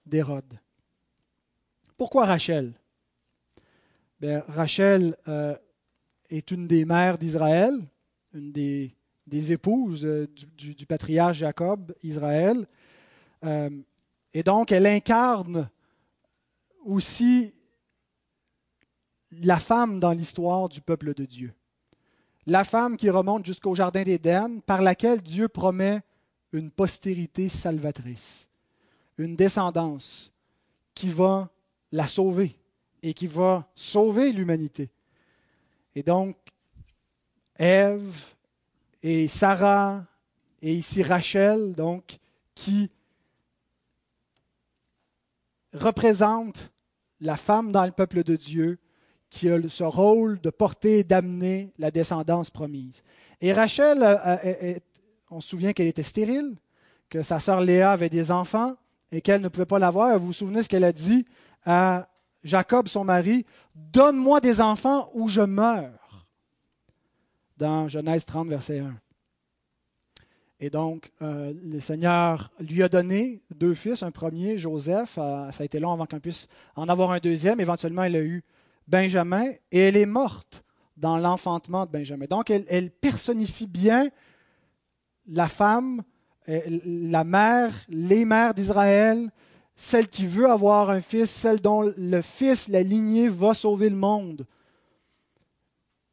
d'Hérode. Pourquoi Rachel? Ben, Rachel euh, est une des mères d'Israël, une des, épouses euh, du, patriarche Jacob, Israël. Euh, et donc, elle incarne aussi la femme dans l'histoire du peuple de Dieu. La femme qui remonte jusqu'au Jardin d'Éden, par laquelle Dieu promet une postérité salvatrice, une descendance qui va la sauver, et qui va sauver l'humanité. Et donc, Ève et Sarah et ici Rachel, donc, qui représentent la femme dans le peuple de Dieu qui a ce rôle de porter et d'amener la descendance promise. Et Rachel, euh, euh, on se souvient qu'elle était stérile, que sa sœur Léa avait des enfants et qu'elle ne pouvait pas l'avoir. Vous vous souvenez ce qu'elle a dit à Jacob, son mari, Donne-moi des enfants ou je meurs. Dans Genèse 30, verset 1. Et donc, euh, le Seigneur lui a donné deux fils, un premier, Joseph, ça a été long avant qu'on puisse en avoir un deuxième. Éventuellement, elle a eu Benjamin, et elle est morte dans l'enfantement de Benjamin. Donc, elle personnifie bien la femme, euh, la mère, les mères d'Israël, celle qui veut avoir un fils, celle dont le fils, la lignée, va sauver le monde.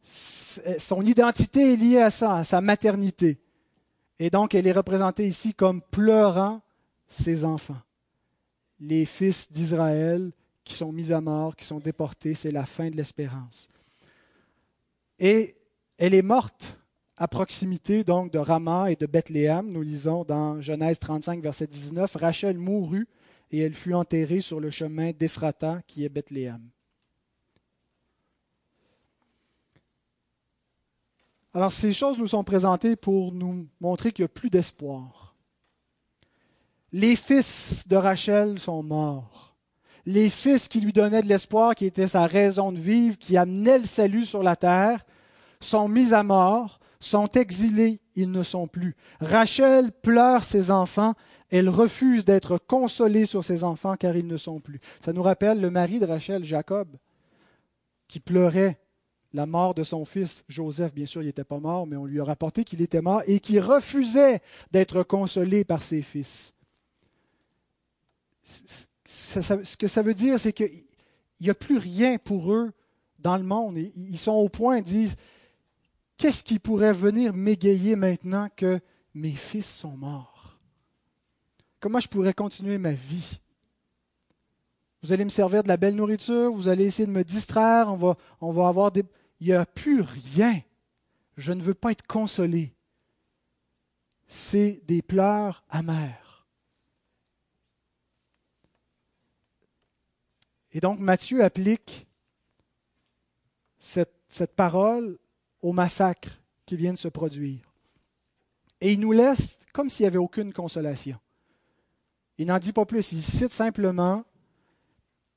Son identité est liée à ça, à sa maternité. Et donc, elle est représentée ici comme pleurant ses enfants. Les fils d'Israël qui sont mis à mort, qui sont déportés, c'est la fin de l'espérance. Et elle est morte à proximité donc de Rama et de Bethléem. Nous lisons dans Genèse 35, verset 19, Rachel mourut et elle fut enterrée sur le chemin d'Ephrata qui est Bethléem. Alors ces choses nous sont présentées pour nous montrer qu'il n'y a plus d'espoir. Les fils de Rachel sont morts. Les fils qui lui donnaient de l'espoir, qui était sa raison de vivre, qui amenaient le salut sur la terre, sont mis à mort, sont exilés, ils ne sont plus. Rachel pleure ses enfants elle refuse d'être consolée sur ses enfants car ils ne sont plus. Ça nous rappelle le mari de Rachel, Jacob, qui pleurait la mort de son fils Joseph. Bien sûr, il n'était pas mort, mais on lui a rapporté qu'il était mort et qu'il refusait d'être consolé par ses fils. Ce que ça veut dire, c'est qu'il n'y a plus rien pour eux dans le monde. Ils sont au point, ils disent, qu'est-ce qui pourrait venir m'égayer maintenant que mes fils sont morts? Comment je pourrais continuer ma vie? Vous allez me servir de la belle nourriture, vous allez essayer de me distraire, on va, avoir des... Il n'y a plus rien. Je ne veux pas être consolé. C'est des pleurs amers. Et donc Matthieu applique cette, parole au massacre qui vient de se produire. Et il nous laisse comme s'il n'y avait aucune consolation. Il n'en dit pas plus. Il cite simplement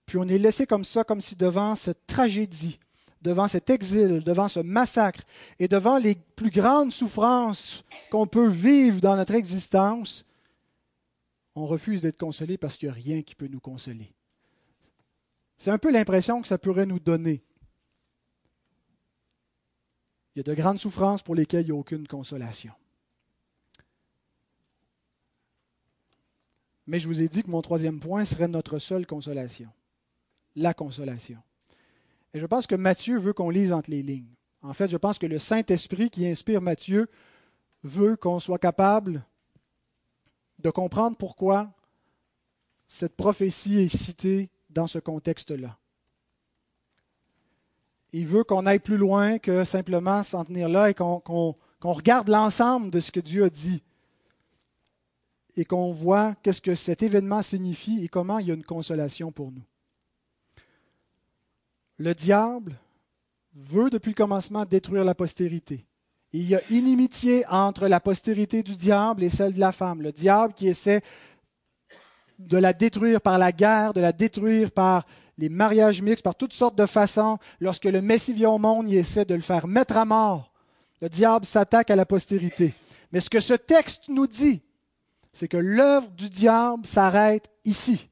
puis on est laissé comme ça, comme si devant cette tragédie, devant cet exil, devant ce massacre et devant les plus grandes souffrances qu'on peut vivre dans notre existence, on refuse d'être consolé parce qu'il n'y a rien qui peut nous consoler. C'est un peu l'impression que ça pourrait nous donner. Il y a de grandes souffrances pour lesquelles il n'y a aucune consolation. Mais je vous ai dit que mon troisième point serait notre seule consolation la consolation. Et je pense que Matthieu veut qu'on lise entre les lignes. En fait, je pense que le Saint-Esprit qui inspire Matthieu veut qu'on soit capable de comprendre pourquoi cette prophétie est citée dans ce contexte-là. Il veut qu'on aille plus loin que simplement s'en tenir là et qu'on regarde l'ensemble de ce que Dieu a dit et qu'on voit qu'est-ce que cet événement signifie et comment il y a une consolation pour nous. Le diable veut depuis le commencement détruire la postérité. Il y a inimitié entre la postérité du diable et celle de la femme. Le diable qui essaie de la détruire par la guerre, de la détruire par les mariages mixtes, par toutes sortes de façons. Lorsque le Messie vient au monde, il essaie de le faire mettre à mort. Le diable s'attaque à la postérité. Mais ce que ce texte nous dit, c'est que l'œuvre du diable s'arrête ici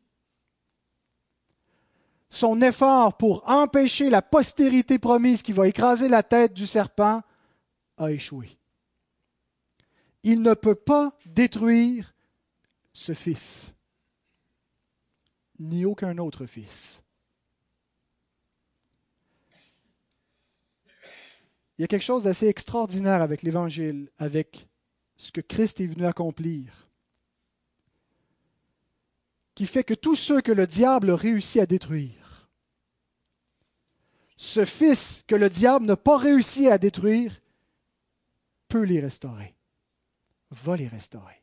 son effort pour empêcher la postérité promise qui va écraser la tête du serpent a échoué. Il ne peut pas détruire ce fils, ni aucun autre fils. Il y a quelque chose d'assez extraordinaire avec l'Évangile, avec ce que Christ est venu accomplir, qui fait que tous ceux que le diable a réussi à détruire, ce fils que le diable n'a pas réussi à détruire peut les restaurer, va les restaurer.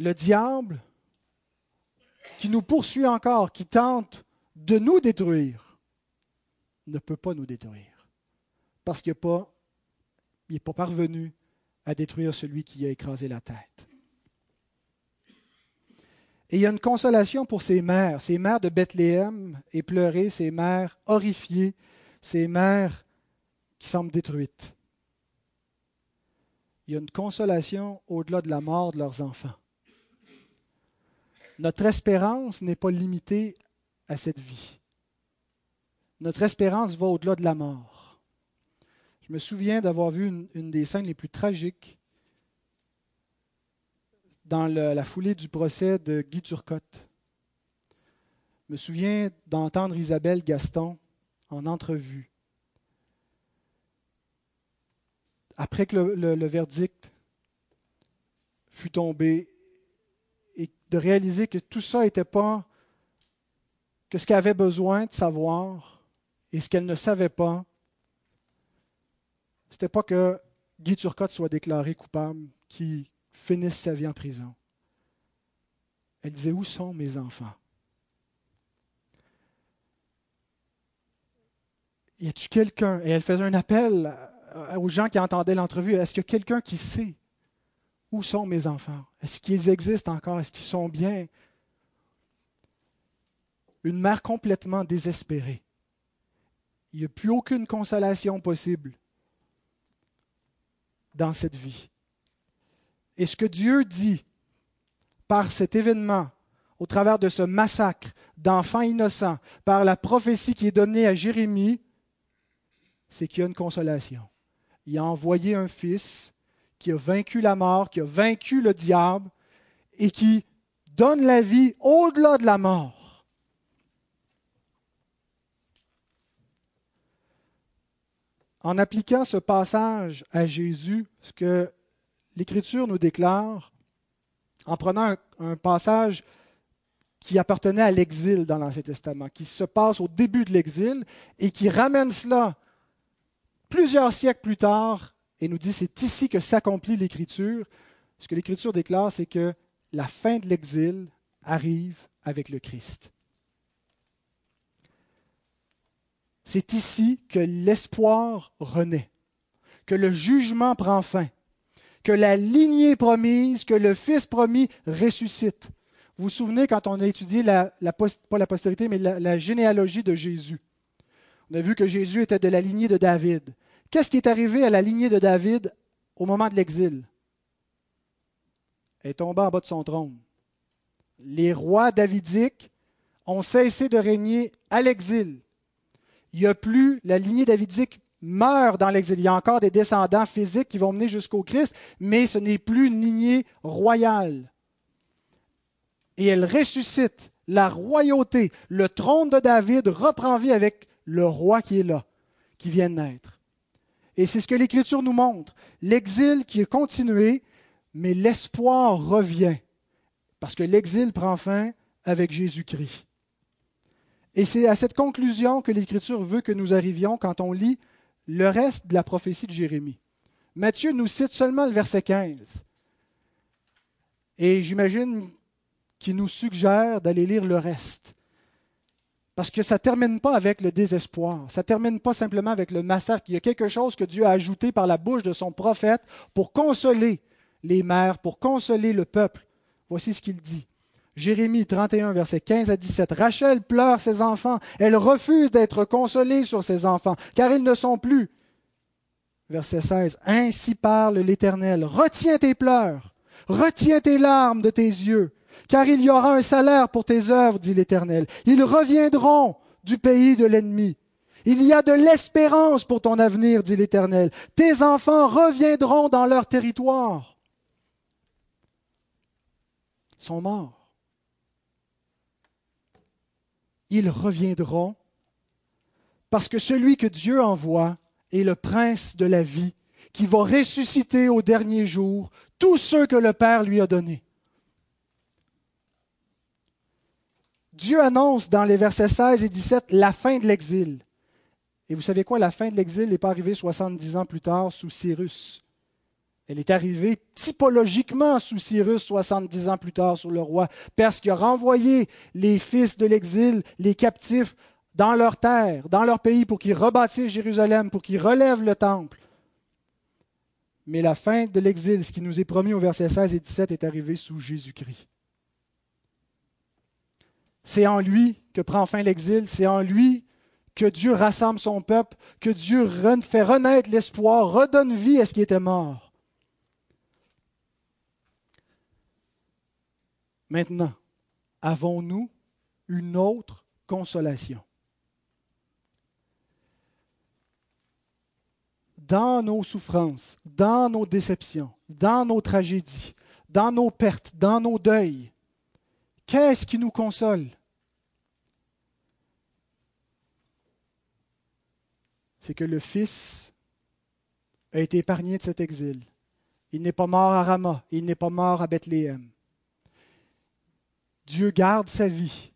Le diable qui nous poursuit encore, qui tente de nous détruire, ne peut pas nous détruire parce qu'il n'est pas, parvenu à détruire celui qui a écrasé la tête. Et il y a une consolation pour ces mères, ces mères de Bethléem éplorées, ces mères horrifiées, ces mères qui semblent détruites. Il y a une consolation au-delà de la mort de leurs enfants. Notre espérance n'est pas limitée à cette vie. Notre espérance va au-delà de la mort. Je me souviens d'avoir vu une, des scènes les plus tragiques dans la foulée du procès de Guy Turcotte. Je me souviens d'entendre Isabelle Gaston en entrevue. Après que le, verdict fut tombé, de réaliser que tout ça n'était pas que ce qu'elle avait besoin de savoir et ce qu'elle ne savait pas, c'était pas que Guy Turcotte soit déclaré coupable, qui finisse sa vie en prison. Elle disait, où sont mes enfants? Y a-tu quelqu'un? Et elle faisait un appel aux gens qui entendaient l'entrevue. Est-ce qu'il y a quelqu'un qui sait? Où sont mes enfants? Est-ce qu'ils existent encore? Est-ce qu'ils sont bien? Une mère complètement désespérée. Il n'y a plus aucune consolation possible dans cette vie. Et ce que Dieu dit par cet événement au travers de ce massacre d'enfants innocents, par la prophétie qui est donnée à Jérémie, c'est qu'il y a une consolation. Il a envoyé un fils qui a vaincu la mort, qui a vaincu le diable et qui donne la vie au-delà de la mort. En appliquant ce passage à Jésus, ce que l'Écriture nous déclare, en prenant un, passage qui appartenait à l'exil dans l'Ancien Testament, qui se passe au début de l'exil et qui ramène cela plusieurs siècles plus tard et nous dit c'est ici que s'accomplit l'Écriture. Ce que l'Écriture déclare, c'est que la fin de l'exil arrive avec le Christ. C'est ici que l'espoir renaît, que le jugement prend fin, que la lignée promise, que le Fils promis ressuscite. Vous vous souvenez quand on a étudié la, pas la postérité, mais la généalogie de Jésus. On a vu que Jésus était de la lignée de David. Qu'est-ce qui est arrivé à la lignée de David au moment de l'exil? Elle est tombée en bas de son trône. Les rois davidiques ont cessé de régner à l'exil. Il n'y a plus, la lignée davidique meurt dans l'exil. Il y a encore des descendants physiques qui vont mener jusqu'au Christ, mais ce n'est plus une lignée royale. Et elle ressuscite. La royauté, le trône de David reprend vie avec le roi qui est là, qui vient de naître. Et c'est ce que l'Écriture nous montre. L'exil qui est continué, mais l'espoir revient, parce que l'exil prend fin avec Jésus-Christ. Et c'est à cette conclusion que l'Écriture veut que nous arrivions quand on lit le reste de la prophétie de Jérémie. Matthieu nous cite seulement le verset 15. Et j'imagine qu'il nous suggère d'aller lire le reste. Parce que ça ne termine pas avec le désespoir, ça ne termine pas simplement avec le massacre. Il y a quelque chose que Dieu a ajouté par la bouche de son prophète pour consoler les mères, pour consoler le peuple. Voici ce qu'il dit. Jérémie 31, verset 15 à 17. Rachel pleure ses enfants. Elle refuse d'être consolée sur ses enfants, car ils ne sont plus. Verset 16. Ainsi parle l'Éternel. Retiens tes pleurs, retiens tes larmes de tes yeux car il y aura un salaire pour tes œuvres, dit l'Éternel. Ils reviendront du pays de l'ennemi. Il y a de l'espérance pour ton avenir, dit l'Éternel. Tes enfants reviendront dans leur territoire. Ils sont morts. Ils reviendront parce que celui que Dieu envoie est le prince de la vie qui va ressusciter au dernier jour tous ceux que le Père lui a donnés. Dieu annonce dans les versets 16 et 17 la fin de l'exil. Et vous savez quoi, la fin de l'exil n'est pas arrivée 70 ans plus tard sous Cyrus. Elle est arrivée typologiquement sous Cyrus 70 ans plus tard sur le roi Perse qui a renvoyé les fils de l'exil, les captifs, dans leur terre, dans leur pays, pour qu'ils rebâtissent Jérusalem, pour qu'ils relèvent le temple. Mais la fin de l'exil, ce qui nous est promis au verset 16 et 17, est arrivé sous Jésus-Christ. C'est en lui que prend fin l'exil, c'est en lui que Dieu rassemble son peuple, que Dieu fait renaître l'espoir, redonne vie à ce qui était mort. Maintenant, avons-nous une autre consolation? Dans nos souffrances, dans nos déceptions, dans nos tragédies, dans nos pertes, dans nos deuils, Qu'est-ce qui nous console? C'est que le Fils a été épargné de cet exil. Il n'est pas mort à Rama, il n'est pas mort à Bethléem. Dieu garde sa vie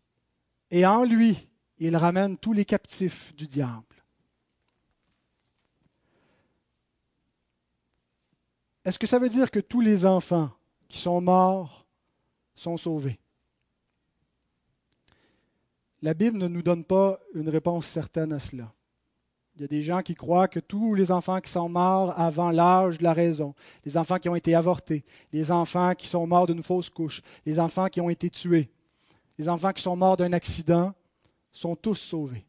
et en lui, il ramène tous les captifs du diable. Est-ce que ça veut dire que tous les enfants qui sont morts sont sauvés? La Bible ne nous donne pas une réponse certaine à cela. Il y a des gens qui croient que tous les enfants qui sont morts avant l'âge de la raison, les enfants qui ont été avortés, les enfants qui sont morts d'une fausse couche, les enfants qui ont été tués, les enfants qui sont morts d'un accident, sont tous sauvés.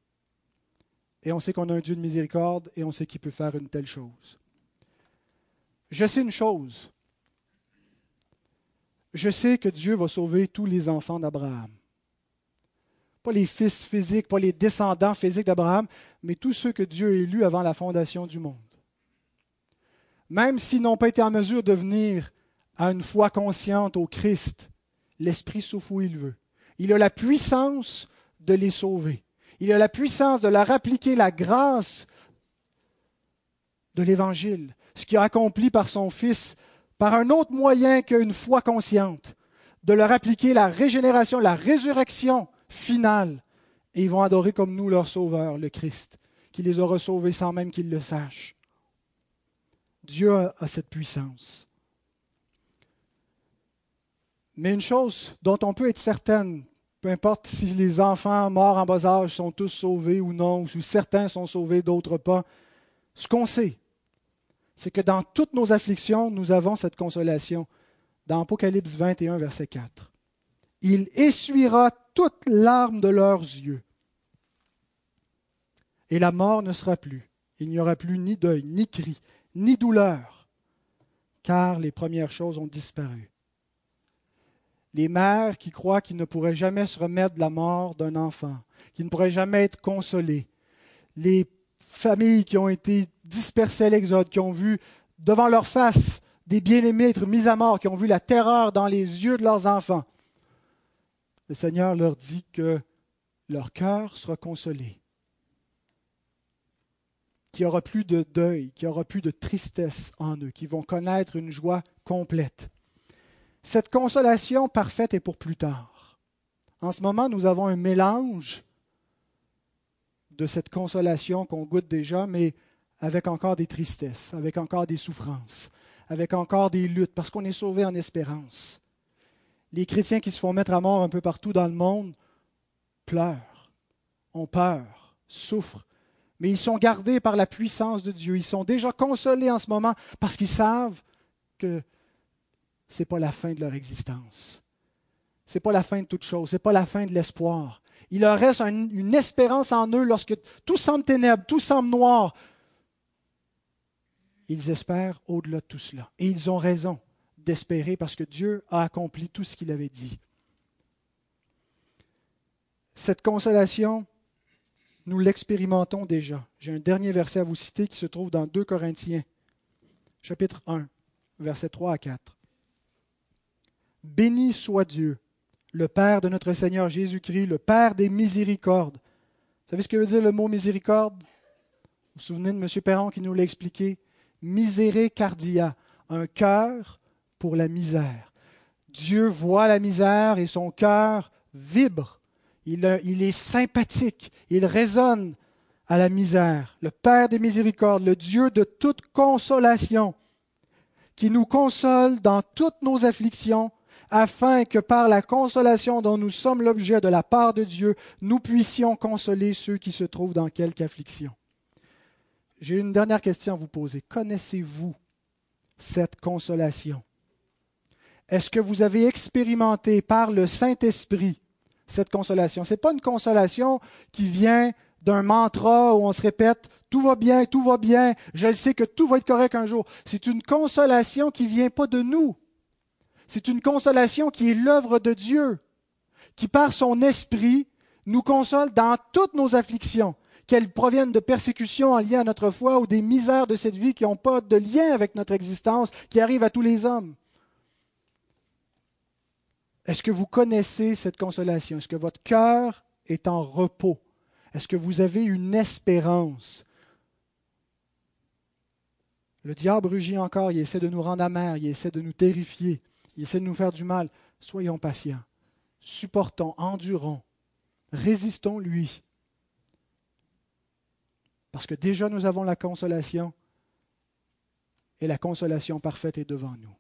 Et on sait qu'on a un Dieu de miséricorde et on sait qu'il peut faire une telle chose. Je sais une chose. Je sais que Dieu va sauver tous les enfants d'Abraham. Pas les fils physiques, pas les descendants physiques d'Abraham, mais tous ceux que Dieu a élus avant la fondation du monde. Même s'ils n'ont pas été en mesure de venir à une foi consciente au Christ, l'Esprit souffle où il veut. Il a la puissance de les sauver. Il a la puissance de leur appliquer la grâce de l'Évangile, ce qu'il a accompli par son Fils, par un autre moyen qu'une foi consciente, de leur appliquer la régénération, la résurrection Et ils vont adorer comme nous leur Sauveur, le Christ, qui les aura sauvés sans même qu'ils le sachent. Dieu a, cette puissance. Mais une chose dont on peut être certaine, peu importe si les enfants morts en bas âge sont tous sauvés ou non, ou si certains sont sauvés, d'autres pas, ce qu'on sait, c'est que dans toutes nos afflictions, nous avons cette consolation. Dans Apocalypse 21, verset 4. Il essuiera toutes larmes de leurs yeux. Et la mort ne sera plus. Il n'y aura plus ni deuil, ni cri, ni douleur, car les premières choses ont disparu. Les mères qui croient qu'ils ne pourraient jamais se remettre de la mort d'un enfant, qui ne pourraient jamais être consolés, les familles qui ont été dispersées à l'Exode, qui ont vu devant leur face des bien-aimés être mis à mort, qui ont vu la terreur dans les yeux de leurs enfants. Le Seigneur leur dit que leur cœur sera consolé, qu'il n'y aura plus de deuil, qu'il n'y aura plus de tristesse en eux, qu'ils vont connaître une joie complète. Cette consolation parfaite est pour plus tard. En ce moment, nous avons un mélange de cette consolation qu'on goûte déjà, mais avec encore des tristesses, avec encore des souffrances, avec encore des luttes, parce qu'on est sauvé en espérance. Les chrétiens qui se font mettre à mort un peu partout dans le monde pleurent, ont peur, souffrent, mais ils sont gardés par la puissance de Dieu. Ils sont déjà consolés en ce moment parce qu'ils savent que ce n'est pas la fin de leur existence. Ce n'est pas la fin de toute chose. Ce n'est pas la fin de l'espoir. Il leur reste une espérance en eux lorsque tout semble ténèbres, tout semble noir. Ils espèrent au-delà de tout cela. Et ils ont raison d'espérer parce que Dieu a accompli tout ce qu'il avait dit. Cette consolation, nous l'expérimentons déjà. J'ai un dernier verset à vous citer qui se trouve dans 2 Corinthiens, chapitre 1, versets 3 à 4. Béni soit Dieu, le Père de notre Seigneur Jésus-Christ, le Père des miséricordes. Vous savez ce que veut dire le mot miséricorde? Vous vous souvenez de M. Perron qui nous l'a expliqué? Miséricardia, un cœur pour la misère. Dieu voit la misère et son cœur vibre il, est sympathique, il résonne à la misère. Le Père des miséricordes, le Dieu de toute consolation, qui nous console dans toutes nos afflictions, afin que par la consolation dont nous sommes l'objet de la part de Dieu, nous puissions consoler ceux qui se trouvent dans quelque affliction. J'ai une dernière question à vous poser. Connaissez-vous cette consolation? Est-ce que vous avez expérimenté par le Saint-Esprit cette consolation? Ce n'est pas une consolation qui vient d'un mantra où on se répète tout va bien, tout va bien, je le sais que tout va être correct un jour. C'est une consolation qui ne vient pas de nous. C'est une consolation qui est l'œuvre de Dieu, qui par son esprit nous console dans toutes nos afflictions, qu'elles proviennent de persécutions en lien à notre foi ou des misères de cette vie qui n'ont pas de lien avec notre existence, qui arrivent à tous les hommes. Est-ce que vous connaissez cette consolation? Est-ce que votre cœur est en repos? Est-ce que vous avez une espérance? Le diable rugit encore, il essaie de nous rendre amers, il essaie de nous terrifier, il essaie de nous faire du mal. Soyons patients, supportons, endurons, résistons lui. Parce que déjà nous avons la consolation et la consolation parfaite est devant nous.